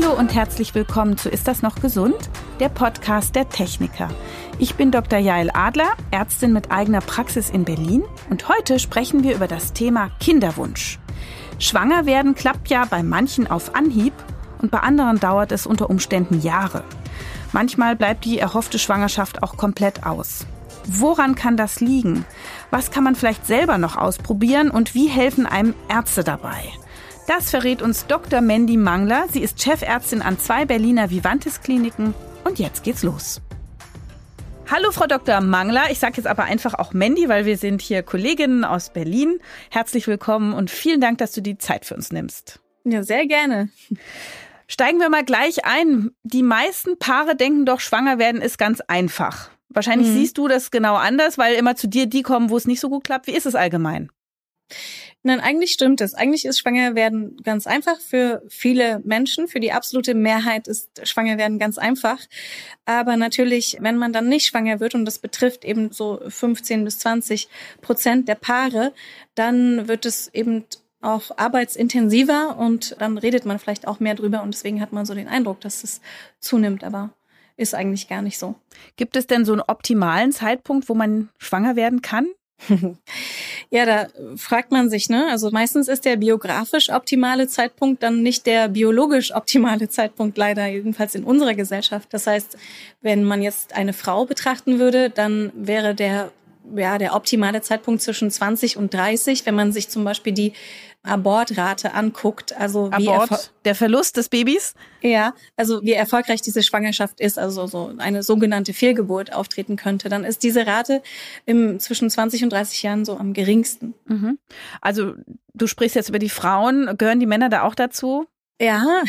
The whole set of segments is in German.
Hallo und herzlich willkommen zu Ist das noch gesund? Der Podcast der Techniker. Ich bin Dr. Jael Adler, Ärztin mit eigener Praxis in Berlin und heute sprechen wir über das Thema Kinderwunsch. Schwanger werden klappt ja bei manchen auf Anhieb und bei anderen dauert es unter Umständen Jahre. Manchmal bleibt die erhoffte Schwangerschaft auch komplett aus. Woran kann das liegen? Was kann man vielleicht selber noch ausprobieren und wie helfen einem Ärzte dabei? Das verrät uns Dr. Mandy Mangler. Sie ist Chefärztin an zwei Berliner Vivantes-Kliniken. Und jetzt geht's los. Hallo, Frau Dr. Mangler. Ich sage jetzt aber einfach auch Mandy, weil wir sind hier Kolleginnen aus Berlin. Herzlich willkommen und vielen Dank, dass du die Zeit für uns nimmst. Ja, sehr gerne. Steigen wir mal gleich ein. Die meisten Paare denken doch, schwanger werden ist ganz einfach. Wahrscheinlich mhm. siehst du das genau anders, weil immer zu dir die kommen, wo es nicht so gut klappt. Wie ist es allgemein? Nein, eigentlich stimmt es. Eigentlich ist Schwangerwerden ganz einfach für viele Menschen. Für die absolute Mehrheit ist Schwangerwerden ganz einfach. Aber natürlich, wenn man dann nicht schwanger wird, und das betrifft eben so 15 bis 20 Prozent der Paare, dann wird es eben auch arbeitsintensiver und dann redet man vielleicht auch mehr drüber und deswegen hat man so den Eindruck, dass es zunimmt, aber ist eigentlich gar nicht so. Gibt es denn so einen optimalen Zeitpunkt, wo man schwanger werden kann? Ja, da fragt man sich, ne? Also meistens ist der biografisch optimale Zeitpunkt dann nicht der biologisch optimale Zeitpunkt, leider, jedenfalls in unserer Gesellschaft. Das heißt, wenn man jetzt eine Frau betrachten würde, dann wäre der ja, der optimale Zeitpunkt zwischen 20 und 30, wenn man sich zum Beispiel die Abortrate anguckt, also wie Abort, der Verlust des Babys? Ja, also wie erfolgreich diese Schwangerschaft ist, also so eine sogenannte Fehlgeburt auftreten könnte, dann ist diese Rate im zwischen 20 und 30 Jahren so am geringsten. Mhm. Also du sprichst jetzt über die Frauen, gehören die Männer da auch dazu? Ja,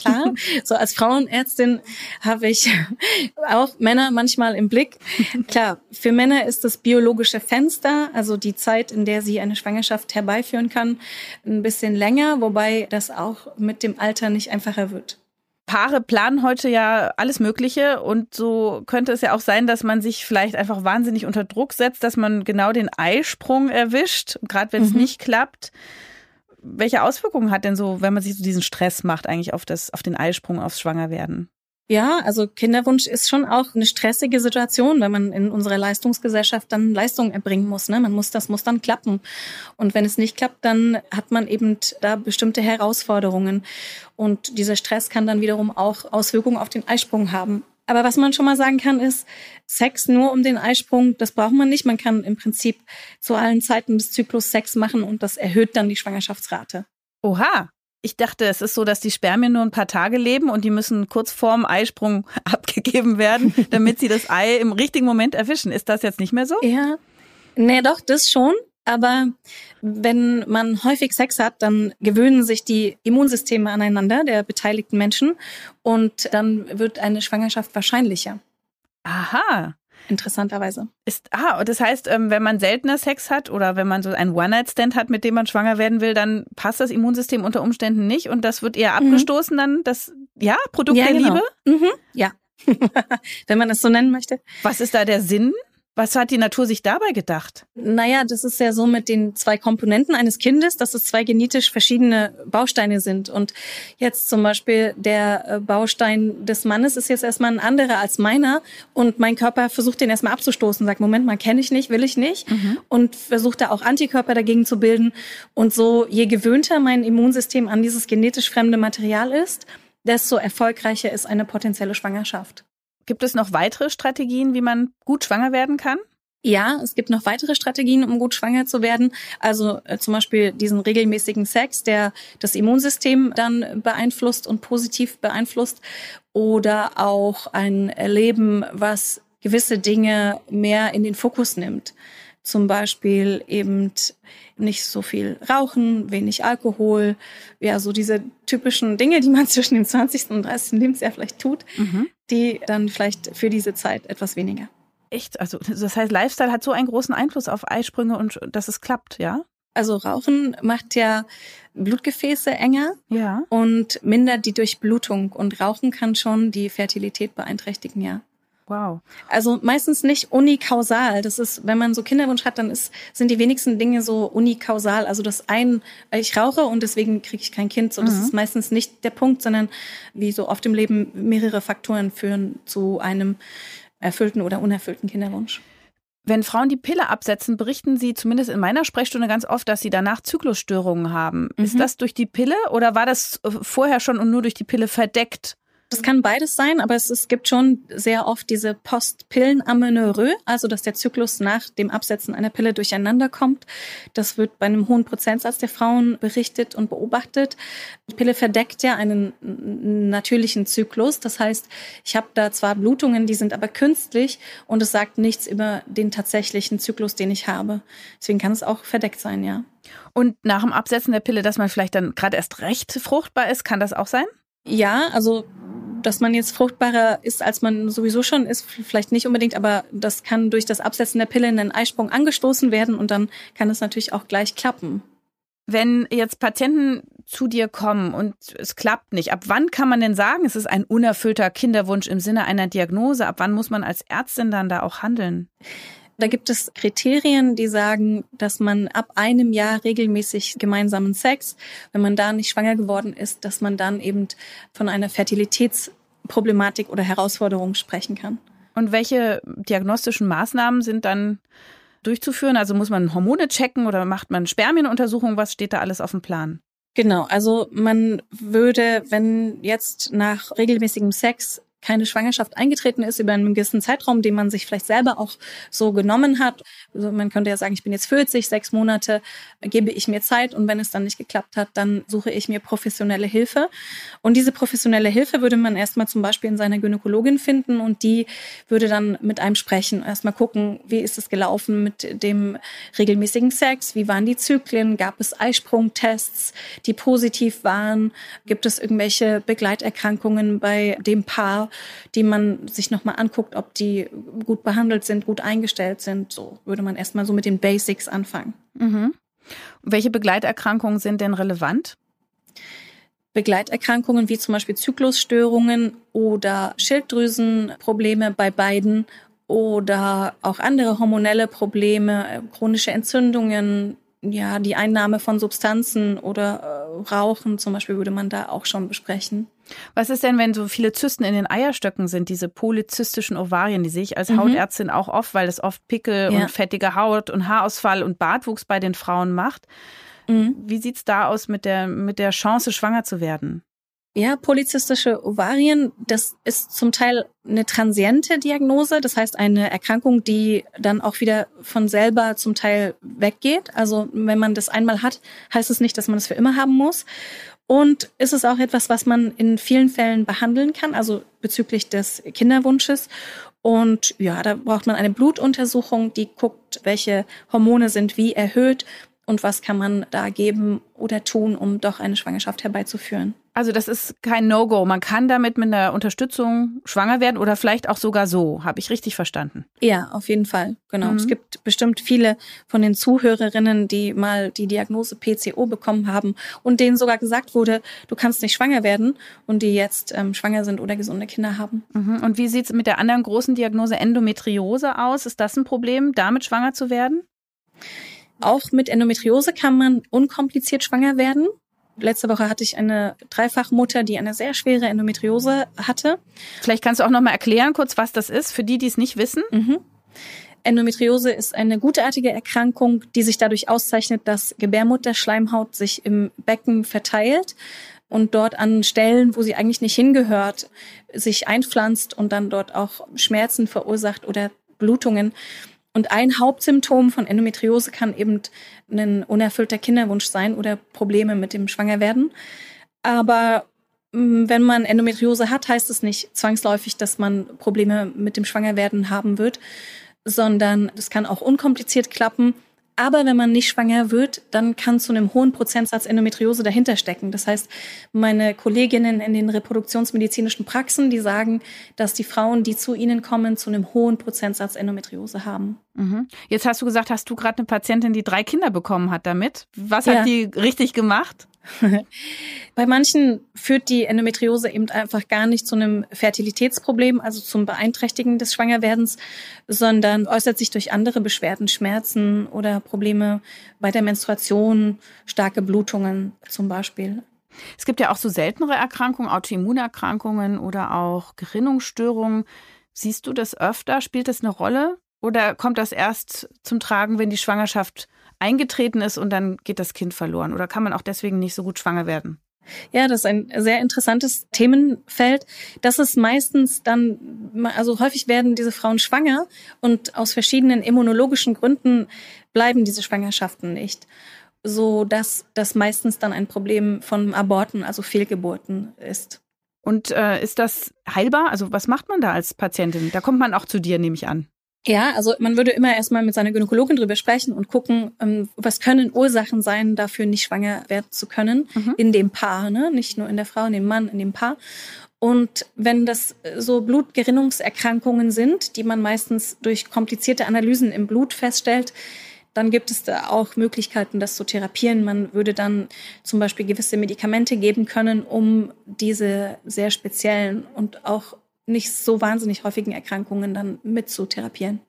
klar. So als Frauenärztin habe ich auch Männer manchmal im Blick. Klar, für Männer ist das biologische Fenster, also die Zeit, in der sie eine Schwangerschaft herbeiführen kann, ein bisschen länger, wobei das auch mit dem Alter nicht einfacher wird. Paare planen heute ja alles Mögliche und so könnte es ja auch sein, dass man sich vielleicht einfach wahnsinnig unter Druck setzt, dass man genau den Eisprung erwischt, gerade wenn es mhm. nicht klappt welche Auswirkungen hat denn so, wenn man sich so diesen Stress macht, eigentlich auf das, auf den Eisprung, aufs Schwangerwerden? Ja, also Kinderwunsch ist schon auch eine stressige Situation, wenn man in unserer Leistungsgesellschaft dann Leistung erbringen muss. Ne? Man muss, das muss dann klappen. Und wenn es nicht klappt, dann hat man eben da bestimmte Herausforderungen. Und dieser Stress kann dann wiederum auch Auswirkungen auf den Eisprung haben. Aber was man schon mal sagen kann, ist, Sex nur um den Eisprung, das braucht man nicht. Man kann im Prinzip zu allen Zeiten des Zyklus Sex machen und das erhöht dann die Schwangerschaftsrate. Oha. Ich dachte, es ist so, dass die Spermien nur ein paar Tage leben und die müssen kurz vorm Eisprung abgegeben werden, damit sie das Ei im richtigen Moment erwischen. Ist das jetzt nicht mehr so? Ja. Nee, doch, das schon. Aber wenn man häufig Sex hat, dann gewöhnen sich die Immunsysteme aneinander der beteiligten Menschen und dann wird eine Schwangerschaft wahrscheinlicher. Aha. Interessanterweise. Ist, ah, das heißt, ähm, wenn man seltener Sex hat oder wenn man so einen One-Night-Stand hat, mit dem man schwanger werden will, dann passt das Immunsystem unter Umständen nicht und das wird eher mhm. abgestoßen dann, das, ja, Produkt ja, der genau. Liebe? Mhm. Ja. wenn man es so nennen möchte. Was ist da der Sinn? Was hat die Natur sich dabei gedacht? Naja, das ist ja so mit den zwei Komponenten eines Kindes, dass es zwei genetisch verschiedene Bausteine sind. Und jetzt zum Beispiel der äh, Baustein des Mannes ist jetzt erstmal ein anderer als meiner. Und mein Körper versucht den erstmal abzustoßen, sagt, Moment mal, kenne ich nicht, will ich nicht. Mhm. Und versucht da auch Antikörper dagegen zu bilden. Und so, je gewöhnter mein Immunsystem an dieses genetisch fremde Material ist, desto erfolgreicher ist eine potenzielle Schwangerschaft. Gibt es noch weitere Strategien, wie man gut schwanger werden kann? Ja, es gibt noch weitere Strategien, um gut schwanger zu werden. Also äh, zum Beispiel diesen regelmäßigen Sex, der das Immunsystem dann beeinflusst und positiv beeinflusst. Oder auch ein Leben, was gewisse Dinge mehr in den Fokus nimmt. Zum Beispiel eben nicht so viel Rauchen, wenig Alkohol, ja, so diese typischen Dinge, die man zwischen dem 20. und 30. Lebensjahr vielleicht tut, mhm. die dann vielleicht für diese Zeit etwas weniger. Echt? Also, das heißt, Lifestyle hat so einen großen Einfluss auf Eisprünge und dass es klappt, ja? Also Rauchen macht ja Blutgefäße enger ja. und mindert die Durchblutung. Und Rauchen kann schon die Fertilität beeinträchtigen, ja. Wow. Also meistens nicht unikausal. Das ist, wenn man so Kinderwunsch hat, dann ist, sind die wenigsten Dinge so unikausal. Also das ein, ich rauche und deswegen kriege ich kein Kind. So, das mhm. ist meistens nicht der Punkt, sondern wie so oft im Leben mehrere Faktoren führen zu einem erfüllten oder unerfüllten Kinderwunsch. Wenn Frauen die Pille absetzen, berichten sie zumindest in meiner Sprechstunde ganz oft, dass sie danach Zyklusstörungen haben. Mhm. Ist das durch die Pille oder war das äh, vorher schon und nur durch die Pille verdeckt? Das kann beides sein, aber es, es gibt schon sehr oft diese Postpillenamenorrhoe, also dass der Zyklus nach dem Absetzen einer Pille durcheinander kommt. Das wird bei einem hohen Prozentsatz der Frauen berichtet und beobachtet. Die Pille verdeckt ja einen natürlichen Zyklus. Das heißt, ich habe da zwar Blutungen, die sind aber künstlich und es sagt nichts über den tatsächlichen Zyklus, den ich habe. Deswegen kann es auch verdeckt sein, ja. Und nach dem Absetzen der Pille, dass man vielleicht dann gerade erst recht fruchtbar ist, kann das auch sein? Ja, also dass man jetzt fruchtbarer ist, als man sowieso schon ist, vielleicht nicht unbedingt, aber das kann durch das Absetzen der Pille in den Eisprung angestoßen werden und dann kann es natürlich auch gleich klappen. Wenn jetzt Patienten zu dir kommen und es klappt nicht, ab wann kann man denn sagen, es ist ein unerfüllter Kinderwunsch im Sinne einer Diagnose? Ab wann muss man als Ärztin dann da auch handeln? Da gibt es Kriterien, die sagen, dass man ab einem Jahr regelmäßig gemeinsamen Sex, wenn man da nicht schwanger geworden ist, dass man dann eben von einer Fertilitätsproblematik oder Herausforderung sprechen kann. Und welche diagnostischen Maßnahmen sind dann durchzuführen? Also muss man Hormone checken oder macht man Spermienuntersuchungen? Was steht da alles auf dem Plan? Genau, also man würde, wenn jetzt nach regelmäßigem Sex keine Schwangerschaft eingetreten ist über einen gewissen Zeitraum, den man sich vielleicht selber auch so genommen hat. Also man könnte ja sagen, ich bin jetzt 40, sechs Monate, gebe ich mir Zeit und wenn es dann nicht geklappt hat, dann suche ich mir professionelle Hilfe. Und diese professionelle Hilfe würde man erstmal zum Beispiel in seiner Gynäkologin finden und die würde dann mit einem sprechen, erstmal gucken, wie ist es gelaufen mit dem regelmäßigen Sex, wie waren die Zyklen, gab es Eisprungtests, die positiv waren, gibt es irgendwelche Begleiterkrankungen bei dem Paar die man sich nochmal anguckt, ob die gut behandelt sind, gut eingestellt sind. So würde man erstmal so mit den Basics anfangen. Mhm. Welche Begleiterkrankungen sind denn relevant? Begleiterkrankungen wie zum Beispiel Zyklusstörungen oder Schilddrüsenprobleme bei beiden oder auch andere hormonelle Probleme, chronische Entzündungen, ja, die Einnahme von Substanzen oder äh, Rauchen zum Beispiel würde man da auch schon besprechen. Was ist denn, wenn so viele Zysten in den Eierstöcken sind, diese polyzystischen Ovarien, die sehe ich als mhm. Hautärztin auch oft, weil das oft Pickel ja. und fettige Haut und Haarausfall und Bartwuchs bei den Frauen macht. Mhm. Wie sieht's da aus mit der, mit der Chance, schwanger zu werden? Ja, polyzystische Ovarien, das ist zum Teil eine transiente Diagnose, das heißt eine Erkrankung, die dann auch wieder von selber zum Teil weggeht. Also wenn man das einmal hat, heißt es nicht, dass man es für immer haben muss. Und ist es auch etwas, was man in vielen Fällen behandeln kann, also bezüglich des Kinderwunsches. Und ja, da braucht man eine Blutuntersuchung, die guckt, welche Hormone sind wie erhöht und was kann man da geben oder tun, um doch eine Schwangerschaft herbeizuführen. Also das ist kein No-Go. Man kann damit mit einer Unterstützung schwanger werden oder vielleicht auch sogar so. Habe ich richtig verstanden? Ja, auf jeden Fall. Genau. Mhm. Es gibt bestimmt viele von den Zuhörerinnen, die mal die Diagnose PCO bekommen haben und denen sogar gesagt wurde, du kannst nicht schwanger werden und die jetzt ähm, schwanger sind oder gesunde Kinder haben. Mhm. Und wie sieht es mit der anderen großen Diagnose Endometriose aus? Ist das ein Problem, damit schwanger zu werden? Auch mit Endometriose kann man unkompliziert schwanger werden. Letzte Woche hatte ich eine Dreifachmutter, die eine sehr schwere Endometriose hatte. Vielleicht kannst du auch noch mal erklären kurz, was das ist, für die, die es nicht wissen. Mhm. Endometriose ist eine gutartige Erkrankung, die sich dadurch auszeichnet, dass Gebärmutterschleimhaut sich im Becken verteilt und dort an Stellen, wo sie eigentlich nicht hingehört, sich einpflanzt und dann dort auch Schmerzen verursacht oder Blutungen. Und ein Hauptsymptom von Endometriose kann eben ein unerfüllter Kinderwunsch sein oder Probleme mit dem Schwangerwerden. Aber mm, wenn man Endometriose hat, heißt es nicht zwangsläufig, dass man Probleme mit dem Schwangerwerden haben wird, sondern es kann auch unkompliziert klappen. Aber wenn man nicht schwanger wird, dann kann zu einem hohen Prozentsatz Endometriose dahinter stecken. Das heißt, meine Kolleginnen in den reproduktionsmedizinischen Praxen, die sagen, dass die Frauen, die zu ihnen kommen, zu einem hohen Prozentsatz Endometriose haben. Mhm. Jetzt hast du gesagt, hast du gerade eine Patientin, die drei Kinder bekommen hat damit. Was ja. hat die richtig gemacht? Bei manchen führt die Endometriose eben einfach gar nicht zu einem Fertilitätsproblem, also zum Beeinträchtigen des Schwangerwerdens, sondern äußert sich durch andere Beschwerden, Schmerzen oder Probleme bei der Menstruation, starke Blutungen zum Beispiel. Es gibt ja auch so seltenere Erkrankungen, Autoimmunerkrankungen oder auch Gerinnungsstörungen. Siehst du das öfter? Spielt das eine Rolle? Oder kommt das erst zum Tragen, wenn die Schwangerschaft eingetreten ist und dann geht das Kind verloren? Oder kann man auch deswegen nicht so gut schwanger werden? Ja, das ist ein sehr interessantes Themenfeld. Das ist meistens dann, also häufig werden diese Frauen schwanger und aus verschiedenen immunologischen Gründen bleiben diese Schwangerschaften nicht. So dass das meistens dann ein Problem von Aborten, also Fehlgeburten ist. Und äh, ist das heilbar? Also was macht man da als Patientin? Da kommt man auch zu dir, nehme ich an. Ja, also man würde immer erstmal mit seiner Gynäkologin drüber sprechen und gucken, ähm, was können Ursachen sein, dafür nicht schwanger werden zu können mhm. in dem Paar, ne? nicht nur in der Frau, in dem Mann, in dem Paar. Und wenn das so Blutgerinnungserkrankungen sind, die man meistens durch komplizierte Analysen im Blut feststellt, dann gibt es da auch Möglichkeiten, das zu therapieren. Man würde dann zum Beispiel gewisse Medikamente geben können, um diese sehr speziellen und auch nicht so wahnsinnig häufigen Erkrankungen dann mit zu therapieren.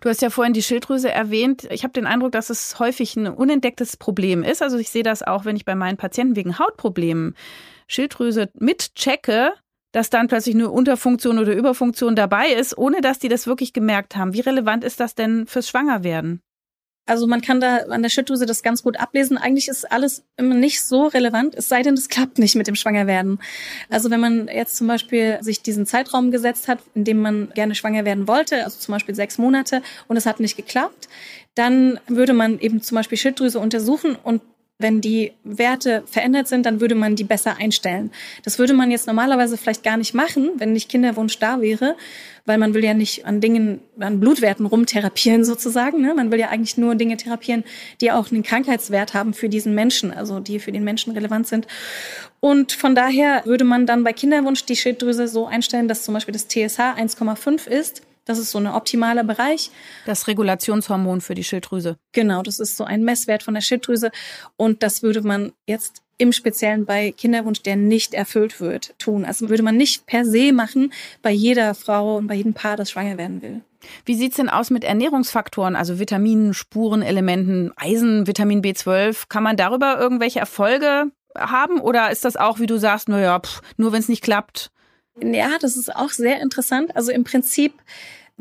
Du hast ja vorhin die Schilddrüse erwähnt. Ich habe den Eindruck, dass es häufig ein unentdecktes Problem ist. Also ich sehe das auch, wenn ich bei meinen Patienten wegen Hautproblemen Schilddrüse mitchecke, dass dann plötzlich eine Unterfunktion oder Überfunktion dabei ist, ohne dass die das wirklich gemerkt haben. Wie relevant ist das denn fürs Schwangerwerden? Also man kann da an der Schilddrüse das ganz gut ablesen. Eigentlich ist alles immer nicht so relevant, es sei denn, es klappt nicht mit dem Schwangerwerden. Also wenn man jetzt zum Beispiel sich diesen Zeitraum gesetzt hat, in dem man gerne schwanger werden wollte, also zum Beispiel sechs Monate, und es hat nicht geklappt, dann würde man eben zum Beispiel Schilddrüse untersuchen und wenn die Werte verändert sind, dann würde man die besser einstellen. Das würde man jetzt normalerweise vielleicht gar nicht machen, wenn nicht Kinderwunsch da wäre, weil man will ja nicht an Dingen, an Blutwerten rumtherapieren sozusagen. Ne? Man will ja eigentlich nur Dinge therapieren, die auch einen Krankheitswert haben für diesen Menschen, also die für den Menschen relevant sind. Und von daher würde man dann bei Kinderwunsch die Schilddrüse so einstellen, dass zum Beispiel das TSH 1,5 ist das ist so ein optimaler Bereich. Das Regulationshormon für die Schilddrüse. Genau, das ist so ein Messwert von der Schilddrüse. Und das würde man jetzt im Speziellen bei Kinderwunsch, der nicht erfüllt wird, tun. Also würde man nicht per se machen bei jeder Frau und bei jedem Paar, das schwanger werden will. Wie sieht's denn aus mit Ernährungsfaktoren, also Vitaminen, Spurenelementen, Eisen, Vitamin B12? Kann man darüber irgendwelche Erfolge haben oder ist das auch, wie du sagst, naja, nur wenn es nicht klappt? Ja, das ist auch sehr interessant. Also im Prinzip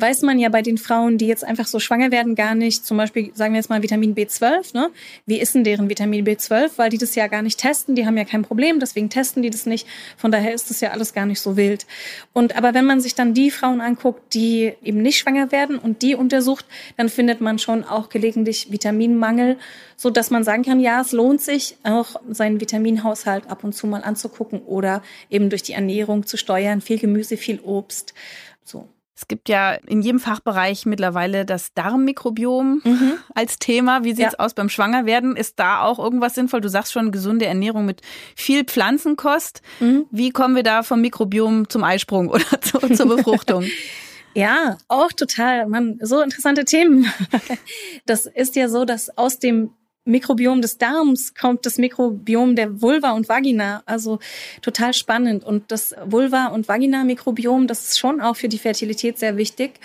weiß man ja bei den Frauen, die jetzt einfach so schwanger werden, gar nicht, zum Beispiel sagen wir jetzt mal Vitamin B12, ne? Wie ist denn deren Vitamin B12? Weil die das ja gar nicht testen, die haben ja kein Problem, deswegen testen die das nicht. Von daher ist das ja alles gar nicht so wild. Und aber wenn man sich dann die Frauen anguckt, die eben nicht schwanger werden und die untersucht, dann findet man schon auch gelegentlich Vitaminmangel, so dass man sagen kann, ja, es lohnt sich auch seinen Vitaminhaushalt ab und zu mal anzugucken oder eben durch die Ernährung zu steuern, viel Gemüse, viel Obst, so. Es gibt ja in jedem Fachbereich mittlerweile das Darmmikrobiom mhm. als Thema. Wie sieht's ja. aus beim Schwangerwerden? Ist da auch irgendwas sinnvoll? Du sagst schon gesunde Ernährung mit viel Pflanzenkost. Mhm. Wie kommen wir da vom Mikrobiom zum Eisprung oder zu, zur Befruchtung? Ja, auch total. Man, so interessante Themen. Das ist ja so, dass aus dem Mikrobiom des Darms kommt das Mikrobiom der Vulva und Vagina. Also total spannend. Und das Vulva- und Vagina-Mikrobiom, das ist schon auch für die Fertilität sehr wichtig.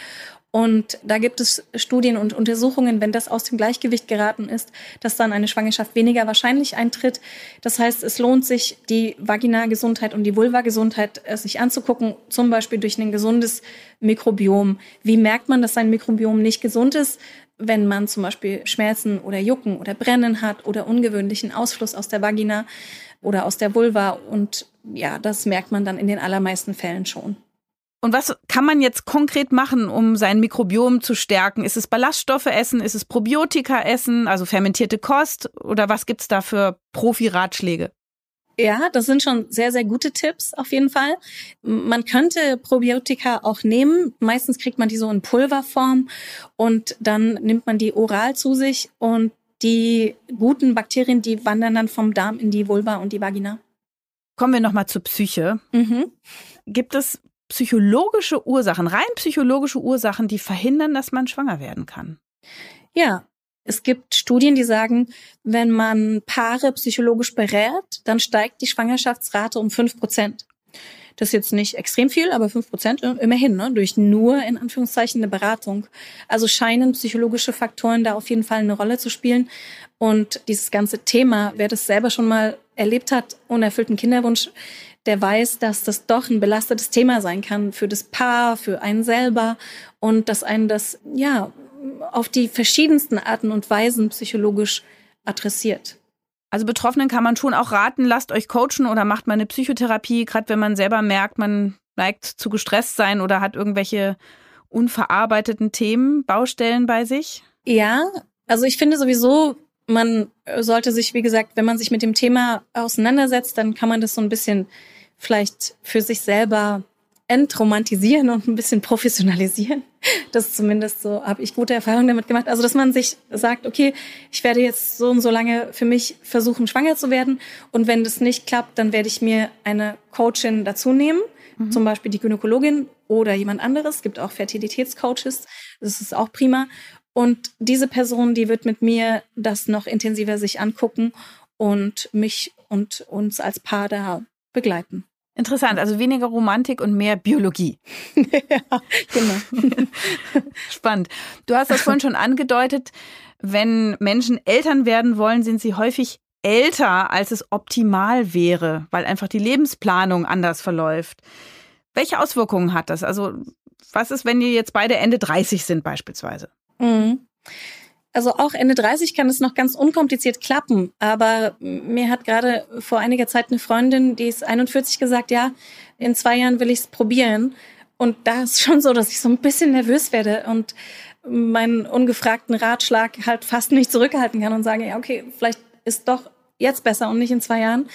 Und da gibt es Studien und Untersuchungen, wenn das aus dem Gleichgewicht geraten ist, dass dann eine Schwangerschaft weniger wahrscheinlich eintritt. Das heißt, es lohnt sich, die Vagina-Gesundheit und die Vulva-Gesundheit äh, sich anzugucken, zum Beispiel durch ein gesundes Mikrobiom. Wie merkt man, dass sein Mikrobiom nicht gesund ist? Wenn man zum Beispiel Schmerzen oder Jucken oder Brennen hat oder ungewöhnlichen Ausfluss aus der Vagina oder aus der Vulva. Und ja, das merkt man dann in den allermeisten Fällen schon. Und was kann man jetzt konkret machen, um sein Mikrobiom zu stärken? Ist es Ballaststoffe essen? Ist es Probiotika essen? Also fermentierte Kost? Oder was gibt's da für Profi-Ratschläge? Ja, das sind schon sehr, sehr gute Tipps auf jeden Fall. Man könnte Probiotika auch nehmen. Meistens kriegt man die so in Pulverform und dann nimmt man die oral zu sich und die guten Bakterien, die wandern dann vom Darm in die Vulva und die Vagina. Kommen wir nochmal zur Psyche. Mhm. Gibt es psychologische Ursachen, rein psychologische Ursachen, die verhindern, dass man schwanger werden kann? Ja, Es gibt Studien, die sagen, wenn man Paare psychologisch berät, dann steigt die Schwangerschaftsrate um fünf Prozent. Das ist jetzt nicht extrem viel, aber fünf Prozent immerhin, ne? durch nur in Anführungszeichen eine Beratung. Also scheinen psychologische Faktoren da auf jeden Fall eine Rolle zu spielen. Und dieses ganze Thema, wer das selber schon mal erlebt hat, unerfüllten Kinderwunsch, der weiß, dass das doch ein belastetes Thema sein kann für das Paar, für einen selber und dass einen das, ja, auf die verschiedensten Arten und Weisen psychologisch adressiert. Also Betroffenen kann man schon auch raten, lasst euch coachen oder macht mal eine Psychotherapie, gerade wenn man selber merkt, man neigt zu gestresst sein oder hat irgendwelche unverarbeiteten Themen, Baustellen bei sich? Ja, also ich finde sowieso, man sollte sich, wie gesagt, wenn man sich mit dem Thema auseinandersetzt, dann kann man das so ein bisschen vielleicht für sich selber entromantisieren und ein bisschen professionalisieren. Das zumindest so habe ich gute Erfahrungen damit gemacht. Also dass man sich sagt, okay, ich werde jetzt so und so lange für mich versuchen, schwanger zu werden. Und wenn das nicht klappt, dann werde ich mir eine Coachin dazu nehmen, mhm. zum Beispiel die Gynäkologin oder jemand anderes. Es gibt auch Fertilitätscoaches. Das ist auch prima. Und diese Person, die wird mit mir das noch intensiver sich angucken und mich und uns als Paar da begleiten. Interessant, also weniger Romantik und mehr Biologie. ja, genau. Spannend. Du hast das vorhin schon angedeutet, wenn Menschen Eltern werden wollen, sind sie häufig älter, als es optimal wäre, weil einfach die Lebensplanung anders verläuft. Welche Auswirkungen hat das? Also, was ist, wenn ihr jetzt beide Ende 30 sind beispielsweise? Mhm. Also auch Ende 30 kann es noch ganz unkompliziert klappen. Aber mir hat gerade vor einiger Zeit eine Freundin, die ist 41, gesagt, ja, in zwei Jahren will ich es probieren. Und da ist schon so, dass ich so ein bisschen nervös werde und meinen ungefragten Ratschlag halt fast nicht zurückhalten kann und sage, ja, okay, vielleicht ist doch jetzt besser und nicht in zwei Jahren.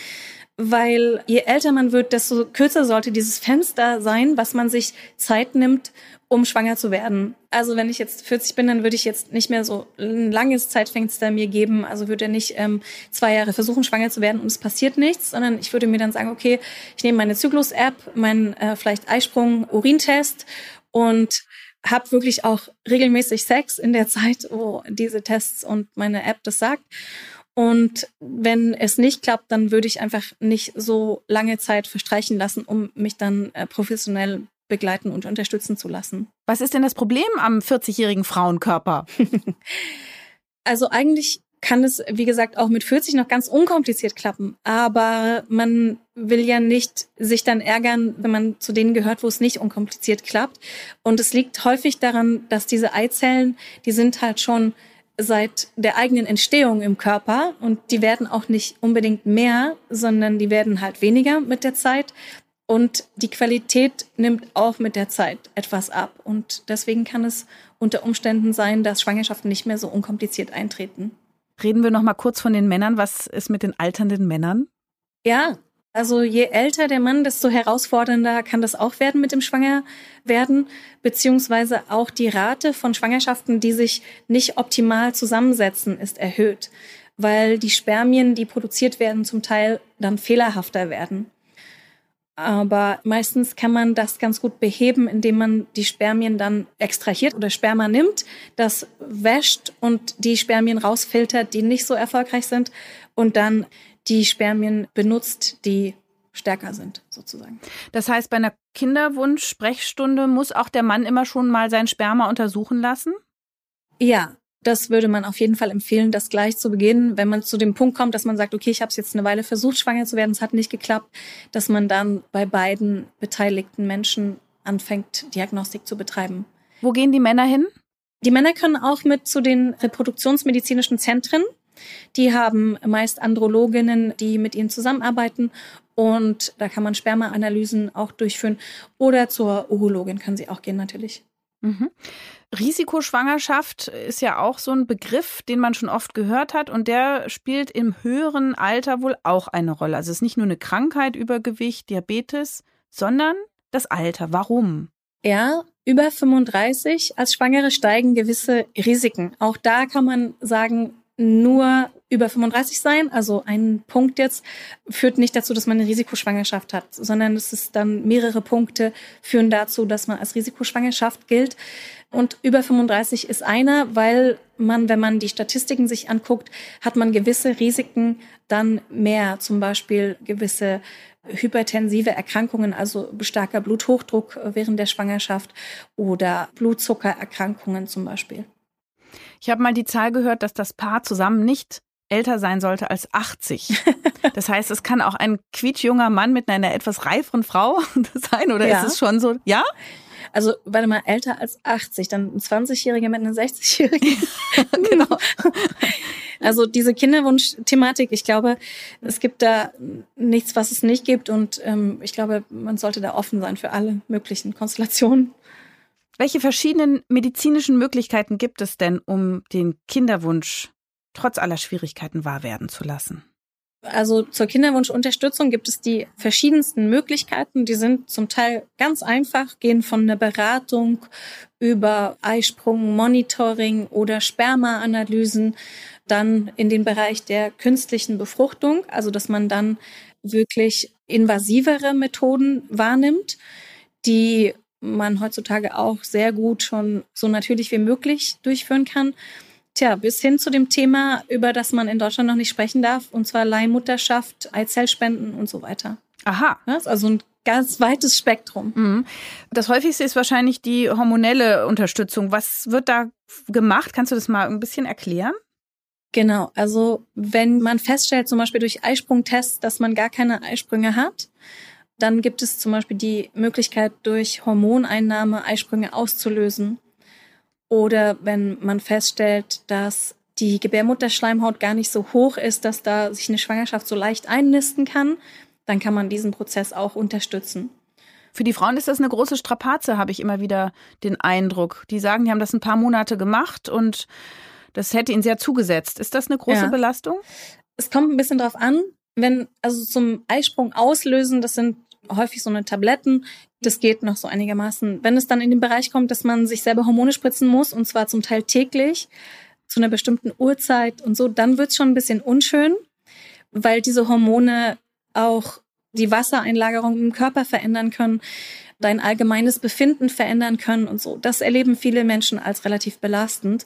Weil je älter man wird, desto kürzer sollte dieses Fenster sein, was man sich Zeit nimmt, um schwanger zu werden. Also wenn ich jetzt 40 bin, dann würde ich jetzt nicht mehr so ein langes Zeitfenster mir geben. Also würde nicht ähm, zwei Jahre versuchen, schwanger zu werden und es passiert nichts, sondern ich würde mir dann sagen, okay, ich nehme meine Zyklus-App, meinen äh, vielleicht Eisprung, Urintest und habe wirklich auch regelmäßig Sex in der Zeit, wo diese Tests und meine App das sagt. Und wenn es nicht klappt, dann würde ich einfach nicht so lange Zeit verstreichen lassen, um mich dann äh, professionell begleiten und unterstützen zu lassen. Was ist denn das Problem am 40-jährigen Frauenkörper? also eigentlich kann es, wie gesagt, auch mit 40 noch ganz unkompliziert klappen. Aber man will ja nicht sich dann ärgern, wenn man zu denen gehört, wo es nicht unkompliziert klappt. Und es liegt häufig daran, dass diese Eizellen, die sind halt schon seit der eigenen Entstehung im Körper und die werden auch nicht unbedingt mehr, sondern die werden halt weniger mit der Zeit. Und die Qualität nimmt auch mit der Zeit etwas ab. Und deswegen kann es unter Umständen sein, dass Schwangerschaften nicht mehr so unkompliziert eintreten. Reden wir noch mal kurz von den Männern. Was ist mit den alternden Männern? Ja, also je älter der Mann, desto herausfordernder kann das auch werden mit dem Schwangerwerden, beziehungsweise auch die Rate von Schwangerschaften, die sich nicht optimal zusammensetzen, ist erhöht, weil die Spermien, die produziert werden, zum Teil dann fehlerhafter werden. Aber meistens kann man das ganz gut beheben, indem man die Spermien dann extrahiert oder Sperma nimmt, das wäscht und die Spermien rausfiltert, die nicht so erfolgreich sind und dann die Spermien benutzt, die stärker sind, sozusagen. Das heißt, bei einer Kinderwunsch-Sprechstunde muss auch der Mann immer schon mal sein Sperma untersuchen lassen? Ja, das würde man auf jeden Fall empfehlen, das gleich zu beginnen, wenn man zu dem Punkt kommt, dass man sagt, okay, ich habe es jetzt eine Weile versucht, schwanger zu werden, es hat nicht geklappt, dass man dann bei beiden beteiligten Menschen anfängt, Diagnostik zu betreiben. Wo gehen die Männer hin? Die Männer können auch mit zu den reproduktionsmedizinischen Zentren. Die haben meist Androloginnen, die mit ihnen zusammenarbeiten und da kann man Spermaanalysen auch durchführen oder zur Urologin können sie auch gehen natürlich. Mhm. Risikoschwangerschaft ist ja auch so ein Begriff, den man schon oft gehört hat und der spielt im höheren Alter wohl auch eine Rolle. Also es ist nicht nur eine Krankheit, Übergewicht, Diabetes, sondern das Alter. Warum? Ja, über 35 als Schwangere steigen gewisse Risiken. Auch da kann man sagen, nur über 35 sein, also ein Punkt jetzt, führt nicht dazu, dass man eine Risikoschwangerschaft hat, sondern es ist dann mehrere Punkte führen dazu, dass man als Risikoschwangerschaft gilt. Und über 35 ist einer, weil man, wenn man die Statistiken sich anguckt, hat man gewisse Risiken dann mehr, zum Beispiel gewisse hypertensive Erkrankungen, also starker Bluthochdruck während der Schwangerschaft oder Blutzuckererkrankungen zum Beispiel. Ich habe mal die Zahl gehört, dass das Paar zusammen nicht älter sein sollte als 80. Das heißt, es kann auch ein quietschjunger Mann mit einer etwas reiferen Frau sein, oder ja. ist es schon so? Ja? Also, warte mal, älter als 80, dann ein 20-Jähriger mit einer 60-Jährigen. genau. Also diese Kinderwunsch-Thematik, ich glaube, es gibt da nichts, was es nicht gibt. Und ähm, ich glaube, man sollte da offen sein für alle möglichen Konstellationen. Welche verschiedenen medizinischen Möglichkeiten gibt es denn, um den Kinderwunsch trotz aller Schwierigkeiten wahr werden zu lassen? Also zur Kinderwunschunterstützung gibt es die verschiedensten Möglichkeiten. Die sind zum Teil ganz einfach, gehen von einer Beratung über Eisprung, Monitoring oder Spermaanalysen dann in den Bereich der künstlichen Befruchtung, also dass man dann wirklich invasivere Methoden wahrnimmt, die man heutzutage auch sehr gut schon so natürlich wie möglich durchführen kann. Tja, bis hin zu dem Thema, über das man in Deutschland noch nicht sprechen darf, und zwar Leihmutterschaft, Eizellspenden und so weiter. Aha. Das ist also ein ganz weites Spektrum. Mhm. Das häufigste ist wahrscheinlich die hormonelle Unterstützung. Was wird da gemacht? Kannst du das mal ein bisschen erklären? Genau, also wenn man feststellt, zum Beispiel durch Eisprungtests, dass man gar keine Eisprünge hat, dann gibt es zum Beispiel die Möglichkeit, durch Hormoneinnahme Eisprünge auszulösen. Oder wenn man feststellt, dass die Gebärmutterschleimhaut gar nicht so hoch ist, dass da sich eine Schwangerschaft so leicht einnisten kann, dann kann man diesen Prozess auch unterstützen. Für die Frauen ist das eine große Strapaze, habe ich immer wieder den Eindruck. Die sagen, die haben das ein paar Monate gemacht und das hätte ihnen sehr zugesetzt. Ist das eine große ja. Belastung? Es kommt ein bisschen drauf an. Wenn, also zum Eisprung auslösen, das sind häufig so eine Tabletten. Das geht noch so einigermaßen. Wenn es dann in den Bereich kommt, dass man sich selber Hormone spritzen muss, und zwar zum Teil täglich, zu einer bestimmten Uhrzeit und so, dann wird's schon ein bisschen unschön, weil diese Hormone auch die Wassereinlagerung im Körper verändern können, dein allgemeines Befinden verändern können und so. Das erleben viele Menschen als relativ belastend,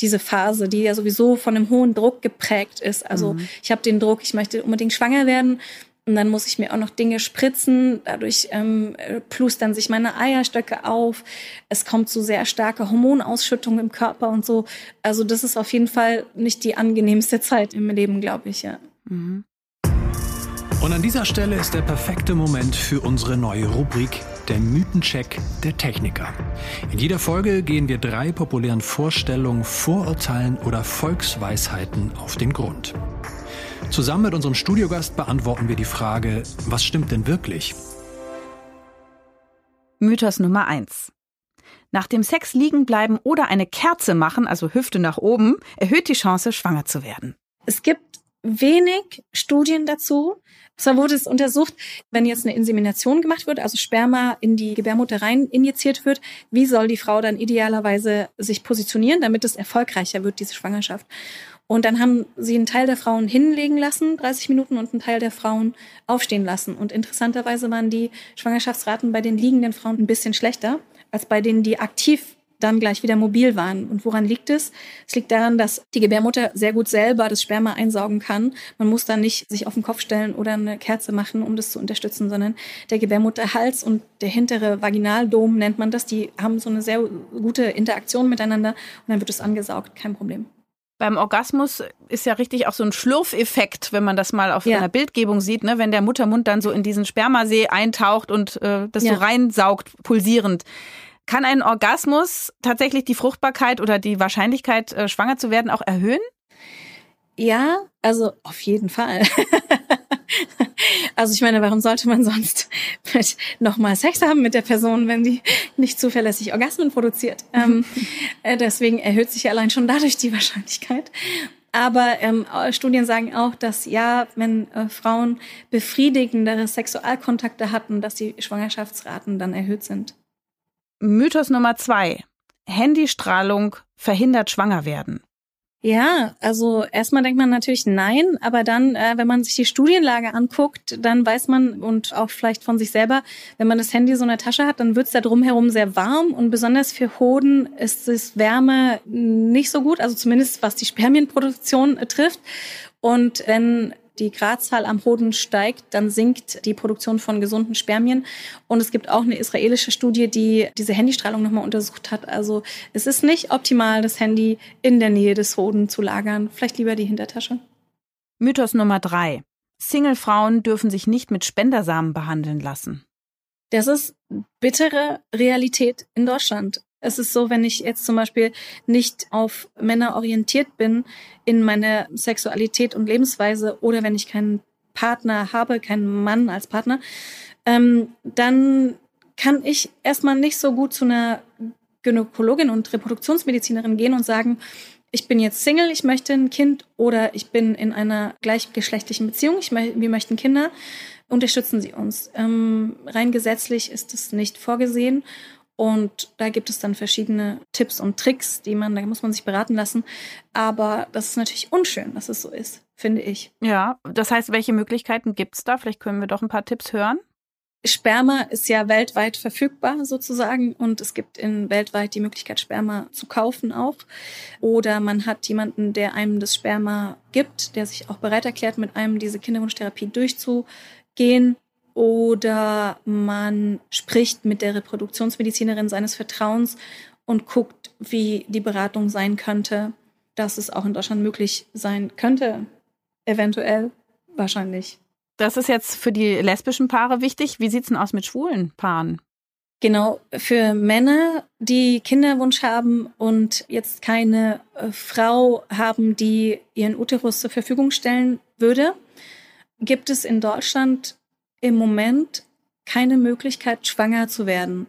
diese Phase, die ja sowieso von einem hohen Druck geprägt ist. Also mhm. ich habe den Druck, ich möchte unbedingt schwanger werden und dann muss ich mir auch noch Dinge spritzen. Dadurch ähm, plustern sich meine Eierstöcke auf. Es kommt zu sehr starker Hormonausschüttung im Körper und so. Also das ist auf jeden Fall nicht die angenehmste Zeit im Leben, glaube ich, ja. Mhm. Und an dieser Stelle ist der perfekte Moment für unsere neue Rubrik, der Mythencheck der Techniker. In jeder Folge gehen wir drei populären Vorstellungen, Vorurteilen oder Volksweisheiten auf den Grund. Zusammen mit unserem Studiogast beantworten wir die Frage, was stimmt denn wirklich? Mythos Nummer eins: Nach dem Sex liegen bleiben oder eine Kerze machen, also Hüfte nach oben, erhöht die Chance, schwanger zu werden. Es gibt wenig Studien dazu. Zwar wurde es untersucht, wenn jetzt eine Insemination gemacht wird, also Sperma in die Gebärmutter rein injiziert wird, wie soll die Frau dann idealerweise sich positionieren, damit es erfolgreicher wird, diese Schwangerschaft. Und dann haben sie einen Teil der Frauen hinlegen lassen, 30 Minuten, und einen Teil der Frauen aufstehen lassen. Und interessanterweise waren die Schwangerschaftsraten bei den liegenden Frauen ein bisschen schlechter als bei denen, die aktiv dann gleich wieder mobil waren. Und woran liegt es? Es liegt daran, dass die Gebärmutter sehr gut selber das Sperma einsaugen kann. Man muss da nicht sich auf den Kopf stellen oder eine Kerze machen, um das zu unterstützen, sondern der Gebärmutterhals und der hintere Vaginaldom nennt man das, die haben so eine sehr gute Interaktion miteinander und dann wird es angesaugt, kein Problem. Beim Orgasmus ist ja richtig auch so ein Schlurfeffekt, wenn man das mal auf ja. einer Bildgebung sieht, ne? wenn der Muttermund dann so in diesen Spermasee eintaucht und äh, das ja. so reinsaugt, pulsierend. Kann ein Orgasmus tatsächlich die Fruchtbarkeit oder die Wahrscheinlichkeit, äh, schwanger zu werden, auch erhöhen? Ja, also auf jeden Fall. also ich meine, warum sollte man sonst nochmal Sex haben mit der Person, wenn die nicht zuverlässig Orgasmen produziert? ähm, äh, deswegen erhöht sich allein schon dadurch die Wahrscheinlichkeit. Aber ähm, Studien sagen auch, dass ja, wenn äh, Frauen befriedigendere Sexualkontakte hatten, dass die Schwangerschaftsraten dann erhöht sind. Mythos Nummer zwei. Handystrahlung verhindert schwanger werden. Ja, also erstmal denkt man natürlich nein, aber dann, äh, wenn man sich die Studienlage anguckt, dann weiß man und auch vielleicht von sich selber, wenn man das Handy so in der Tasche hat, dann wird's da drumherum sehr warm und besonders für Hoden ist es Wärme nicht so gut, also zumindest was die Spermienproduktion trifft. Und wenn die Gradzahl am Hoden steigt, dann sinkt die Produktion von gesunden Spermien. Und es gibt auch eine israelische Studie, die diese Handystrahlung nochmal untersucht hat. Also es ist nicht optimal, das Handy in der Nähe des Hoden zu lagern. Vielleicht lieber die Hintertasche. Mythos Nummer drei. Single-Frauen dürfen sich nicht mit Spendersamen behandeln lassen. Das ist bittere Realität in Deutschland. Es ist so, wenn ich jetzt zum Beispiel nicht auf Männer orientiert bin in meiner Sexualität und Lebensweise oder wenn ich keinen Partner habe, keinen Mann als Partner, ähm, dann kann ich erstmal nicht so gut zu einer Gynäkologin und Reproduktionsmedizinerin gehen und sagen, ich bin jetzt Single, ich möchte ein Kind oder ich bin in einer gleichgeschlechtlichen Beziehung, ich, wir möchten Kinder, unterstützen Sie uns. Ähm, rein gesetzlich ist es nicht vorgesehen und da gibt es dann verschiedene Tipps und Tricks, die man, da muss man sich beraten lassen. Aber das ist natürlich unschön, dass es so ist, finde ich. Ja, das heißt, welche Möglichkeiten gibt es da? Vielleicht können wir doch ein paar Tipps hören. Sperma ist ja weltweit verfügbar sozusagen und es gibt in weltweit die Möglichkeit, Sperma zu kaufen auch. Oder man hat jemanden, der einem das Sperma gibt, der sich auch bereit erklärt, mit einem diese Kinderwunschtherapie durchzugehen oder man spricht mit der Reproduktionsmedizinerin seines Vertrauens und guckt, wie die Beratung sein könnte, dass es auch in Deutschland möglich sein könnte, eventuell, wahrscheinlich. Das ist jetzt für die lesbischen Paare wichtig. Wie sieht's denn aus mit schwulen Paaren? Genau, für Männer, die Kinderwunsch haben und jetzt keine äh, Frau haben, die ihren Uterus zur Verfügung stellen würde, gibt es in Deutschland im Moment keine Möglichkeit, schwanger zu werden.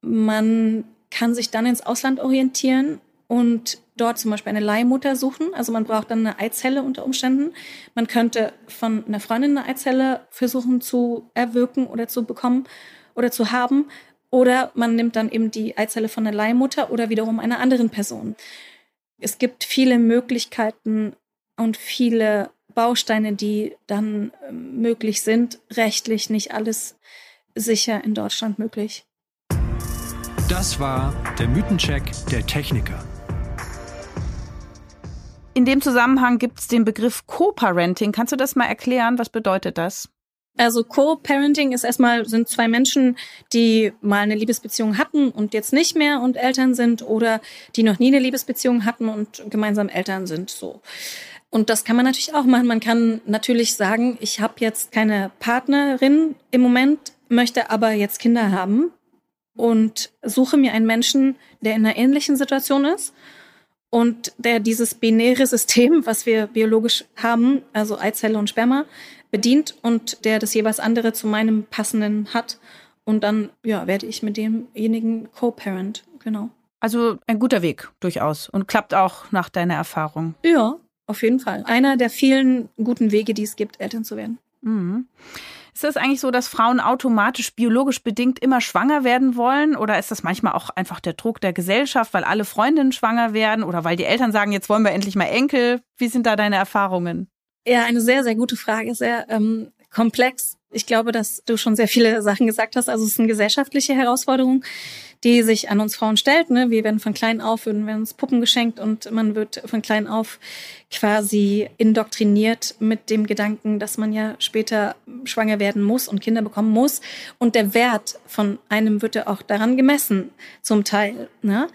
Man kann sich dann ins Ausland orientieren und dort zum Beispiel eine Leihmutter suchen. Also man braucht dann eine Eizelle unter Umständen. Man könnte von einer Freundin eine Eizelle versuchen zu erwirken oder zu bekommen oder zu haben. Oder man nimmt dann eben die Eizelle von einer Leihmutter oder wiederum einer anderen Person. Es gibt viele Möglichkeiten und viele Bausteine, die dann ähm, möglich sind. Rechtlich nicht alles sicher in Deutschland möglich. Das war der Mythencheck der Techniker. In dem Zusammenhang gibt es den Begriff Co-Parenting. Kannst du das mal erklären? Was bedeutet das? Also Co-Parenting ist erstmal, sind zwei Menschen, die mal eine Liebesbeziehung hatten und jetzt nicht mehr und Eltern sind oder die noch nie eine Liebesbeziehung hatten und gemeinsam Eltern sind. So. Und das kann man natürlich auch machen. Man kann natürlich sagen, ich habe jetzt keine Partnerin im Moment, möchte aber jetzt Kinder haben und suche mir einen Menschen, der in einer ähnlichen Situation ist und der dieses binäre System, was wir biologisch haben, also Eizelle und Sperma, bedient und der das jeweils andere zu meinem passenden hat. Und dann ja, werde ich mit demjenigen Co-Parent, genau. Also ein guter Weg durchaus und klappt auch nach deiner Erfahrung. Ja, auf jeden Fall. Einer der vielen guten Wege, die es gibt, Eltern zu werden. Mhm. Ist das eigentlich so, dass Frauen automatisch biologisch bedingt immer schwanger werden wollen? Oder ist das manchmal auch einfach der Druck der Gesellschaft, weil alle Freundinnen schwanger werden oder weil die Eltern sagen, jetzt wollen wir endlich mal Enkel? Wie sind da deine Erfahrungen? Ja, eine sehr, sehr gute Frage, sehr ähm, komplex. Ich glaube, dass du schon sehr viele Sachen gesagt hast. Also es ist eine gesellschaftliche Herausforderung die sich an uns Frauen stellt. Ne? Wir werden von klein auf, werden uns Puppen geschenkt und man wird von klein auf quasi indoktriniert mit dem Gedanken, dass man ja später schwanger werden muss und Kinder bekommen muss. Und der Wert von einem wird ja auch daran gemessen, zum Teil. Ne?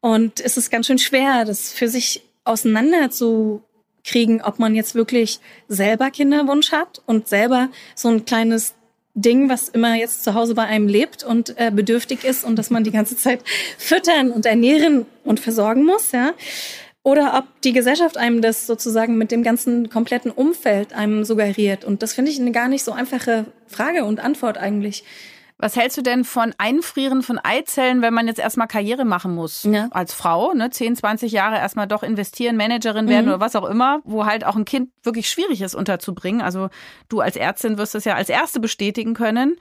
Und es ist ganz schön schwer, das für sich auseinander zu kriegen, ob man jetzt wirklich selber Kinderwunsch hat und selber so ein kleines Ding, was immer jetzt zu Hause bei einem lebt und äh, bedürftig ist und dass man die ganze Zeit füttern und ernähren und versorgen muss, ja. Oder ob die Gesellschaft einem das sozusagen mit dem ganzen kompletten Umfeld einem suggeriert. Und das finde ich eine gar nicht so einfache Frage und Antwort eigentlich. Was hältst du denn von Einfrieren von Eizellen, wenn man jetzt erstmal Karriere machen muss? Ja. Als Frau, ne? 10, 20 Jahre erstmal doch investieren, Managerin werden mhm. oder was auch immer, wo halt auch ein Kind wirklich schwierig ist unterzubringen. Also du als Ärztin wirst es ja als Erste bestätigen können,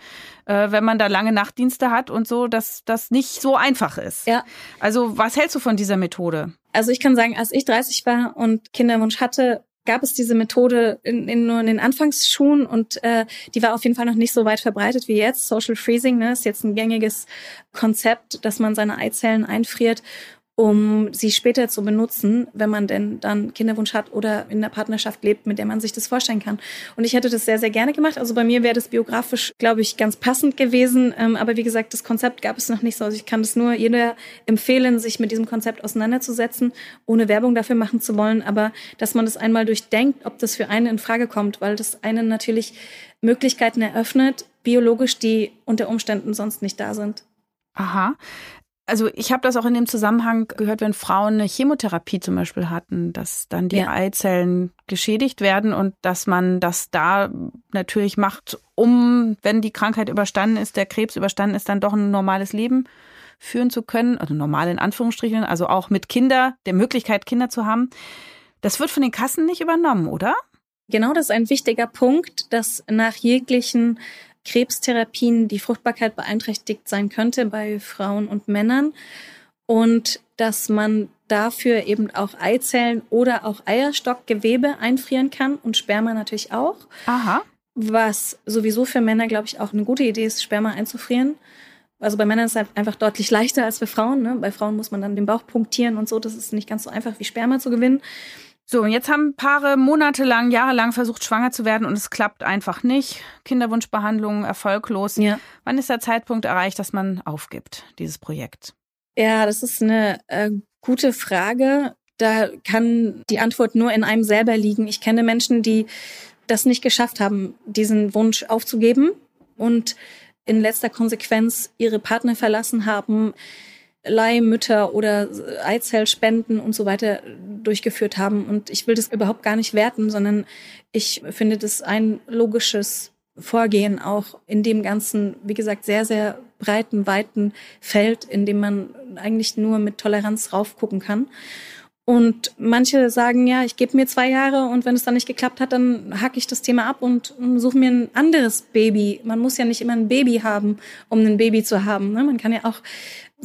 äh, wenn man da lange Nachtdienste hat und so, dass das nicht so einfach ist. Ja. Also was hältst du von dieser Methode? Also ich kann sagen, als ich 30 war und Kinderwunsch hatte, gab es diese Methode in, in, nur in den Anfangsschuhen und äh, die war auf jeden Fall noch nicht so weit verbreitet wie jetzt. Social Freezing ne, ist jetzt ein gängiges Konzept, dass man seine Eizellen einfriert um sie später zu benutzen, wenn man denn dann Kinderwunsch hat oder in einer Partnerschaft lebt, mit der man sich das vorstellen kann. Und ich hätte das sehr, sehr gerne gemacht. Also bei mir wäre das biografisch, glaube ich, ganz passend gewesen. Ähm, aber wie gesagt, das Konzept gab es noch nicht so. Also ich kann das nur jeder empfehlen, sich mit diesem Konzept auseinanderzusetzen, ohne Werbung dafür machen zu wollen. Aber dass man das einmal durchdenkt, ob das für einen in Frage kommt, weil das einen natürlich Möglichkeiten eröffnet, biologisch, die unter Umständen sonst nicht da sind. Aha. Also ich habe das auch in dem Zusammenhang gehört, wenn Frauen eine Chemotherapie zum Beispiel hatten, dass dann die ja. Eizellen geschädigt werden und dass man das da natürlich macht, um, wenn die Krankheit überstanden ist, der Krebs überstanden ist, dann doch ein normales Leben führen zu können, also normal in Anführungsstrichen, also auch mit Kinder, der Möglichkeit, Kinder zu haben. Das wird von den Kassen nicht übernommen, oder? Genau, das ist ein wichtiger Punkt, dass nach jeglichen Krebstherapien die Fruchtbarkeit beeinträchtigt sein könnte bei Frauen und Männern und dass man dafür eben auch Eizellen oder auch Eierstockgewebe einfrieren kann und Sperma natürlich auch. Aha. Was sowieso für Männer, glaube ich, auch eine gute Idee ist, Sperma einzufrieren. Also bei Männern ist es einfach deutlich leichter als bei Frauen. Ne? Bei Frauen muss man dann den Bauch punktieren und so. Das ist nicht ganz so einfach wie Sperma zu gewinnen. So, und jetzt haben Paare monatelang, jahrelang versucht, schwanger zu werden und es klappt einfach nicht. Kinderwunschbehandlungen erfolglos. Ja. Wann ist der Zeitpunkt erreicht, dass man aufgibt, dieses Projekt? Ja, das ist eine äh, gute Frage. Da kann die Antwort nur in einem selber liegen. Ich kenne Menschen, die das nicht geschafft haben, diesen Wunsch aufzugeben und in letzter Konsequenz ihre Partner verlassen haben, Leihmütter oder Eizellspenden und so weiter durchgeführt haben. Und ich will das überhaupt gar nicht werten, sondern ich finde das ein logisches Vorgehen auch in dem ganzen, wie gesagt, sehr, sehr breiten, weiten Feld, in dem man eigentlich nur mit Toleranz raufgucken kann. Und manche sagen, ja, ich gebe mir zwei Jahre und wenn es dann nicht geklappt hat, dann hacke ich das Thema ab und suche mir ein anderes Baby. Man muss ja nicht immer ein Baby haben, um ein Baby zu haben. Ne? Man kann ja auch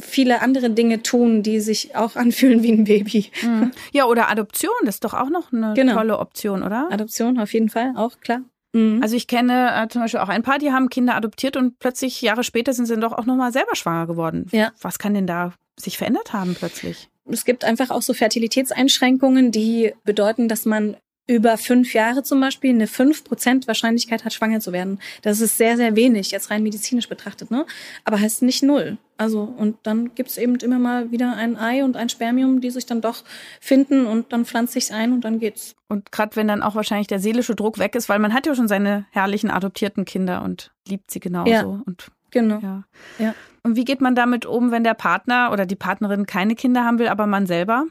viele andere Dinge tun, die sich auch anfühlen wie ein Baby. Mhm. Ja, oder Adoption, das ist doch auch noch eine genau. tolle Option, oder? Adoption auf jeden Fall, auch klar. Mhm. Also ich kenne äh, zum Beispiel auch ein paar, die haben Kinder adoptiert und plötzlich Jahre später sind sie dann doch auch nochmal selber schwanger geworden. Ja. Was kann denn da sich verändert haben plötzlich? Es gibt einfach auch so Fertilitätseinschränkungen, die bedeuten, dass man über fünf Jahre zum Beispiel eine fünf Prozent Wahrscheinlichkeit hat, schwanger zu werden. Das ist sehr, sehr wenig, jetzt rein medizinisch betrachtet, ne? Aber heißt nicht null. Also, und dann gibt's eben immer mal wieder ein Ei und ein Spermium, die sich dann doch finden und dann pflanzt sich's ein und dann geht's. Und gerade wenn dann auch wahrscheinlich der seelische Druck weg ist, weil man hat ja schon seine herrlichen adoptierten Kinder und liebt sie genauso. Ja, und genau. Ja. ja. Und wie geht man damit um, wenn der Partner oder die Partnerin keine Kinder haben will, aber man selber?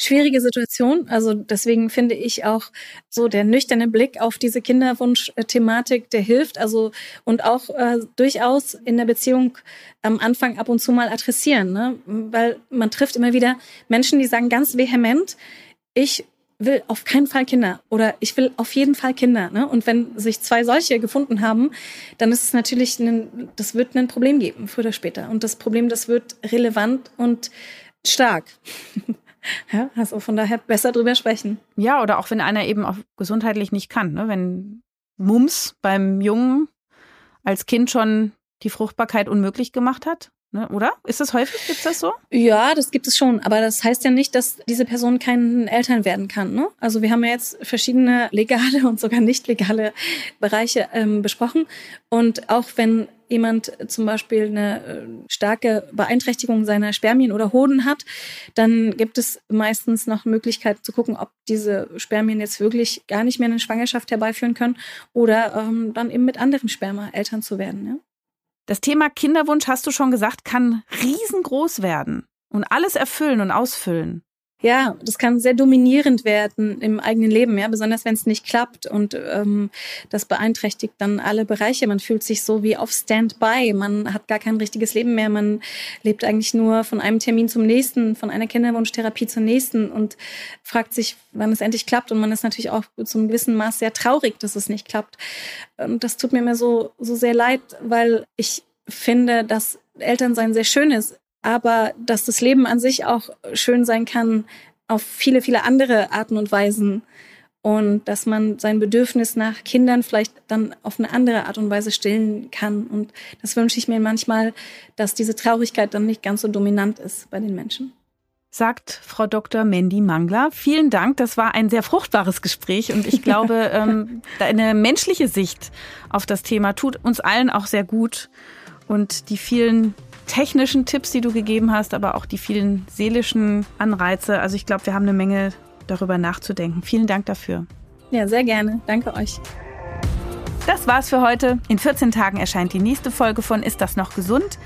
Schwierige Situation. Also deswegen finde ich auch so der nüchterne Blick auf diese Kinderwunsch-Thematik, der hilft. Also und auch äh, durchaus in der Beziehung am Anfang ab und zu mal adressieren, ne? weil man trifft immer wieder Menschen, die sagen ganz vehement, ich will auf keinen Fall Kinder oder ich will auf jeden Fall Kinder. Ne? Und wenn sich zwei solche gefunden haben, dann ist es natürlich, ein, das wird ein Problem geben, früher oder später. Und das Problem, das wird relevant und stark. Ja, also von daher besser drüber sprechen. Ja, oder auch wenn einer eben auch gesundheitlich nicht kann. Ne? Wenn Mums beim Jungen als Kind schon die Fruchtbarkeit unmöglich gemacht hat, Ne, oder? Ist das häufig? Gibt das so? Ja, das gibt es schon. Aber das heißt ja nicht, dass diese Person kein Eltern werden kann. Ne? Also wir haben ja jetzt verschiedene legale und sogar nicht legale Bereiche ähm, besprochen. Und auch wenn jemand zum Beispiel eine äh, starke Beeinträchtigung seiner Spermien oder Hoden hat, dann gibt es meistens noch Möglichkeit zu gucken, ob diese Spermien jetzt wirklich gar nicht mehr eine Schwangerschaft herbeiführen können oder ähm, dann eben mit anderem Sperma Eltern zu werden. Ja? Das Thema Kinderwunsch, hast du schon gesagt, kann riesengroß werden und alles erfüllen und ausfüllen. Ja, das kann sehr dominierend werden im eigenen Leben, ja, besonders wenn es nicht klappt. Und ähm, das beeinträchtigt dann alle Bereiche. Man fühlt sich so wie auf Standby, man hat gar kein richtiges Leben mehr, man lebt eigentlich nur von einem Termin zum nächsten, von einer Kinderwunschtherapie zur nächsten und fragt sich, wann es endlich klappt. Und man ist natürlich auch zum gewissen Maß sehr traurig, dass es nicht klappt. Und das tut mir immer so so sehr leid, weil ich finde, dass Elternsein sehr schön ist aber dass das Leben an sich auch schön sein kann auf viele, viele andere Arten und Weisen und dass man sein Bedürfnis nach Kindern vielleicht dann auf eine andere Art und Weise stillen kann. Und das wünsche ich mir manchmal, dass diese Traurigkeit dann nicht ganz so dominant ist bei den Menschen. Sagt Frau Dr. Mandy Mangler. Vielen Dank. Das war ein sehr fruchtbares Gespräch und ich glaube, ähm, eine menschliche Sicht auf das Thema tut uns allen auch sehr gut. Und die vielen technischen Tipps, die du gegeben hast, aber auch die vielen seelischen Anreize. Also ich glaube, wir haben eine Menge darüber nachzudenken. Vielen Dank dafür. Ja, sehr gerne. Danke euch. Das war's für heute. In 14 Tagen erscheint die nächste Folge von Ist das noch gesund?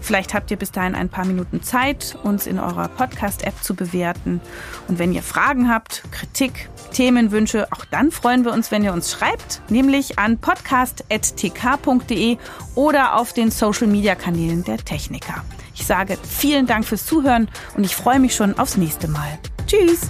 Vielleicht habt ihr bis dahin ein paar Minuten Zeit, uns in eurer Podcast-App zu bewerten. Und wenn ihr Fragen habt, Kritik, Themenwünsche, auch dann freuen wir uns, wenn ihr uns schreibt, nämlich an podcast.tk.de oder auf den Social-Media-Kanälen der Techniker. Ich sage vielen Dank fürs Zuhören und ich freue mich schon aufs nächste Mal. Tschüss!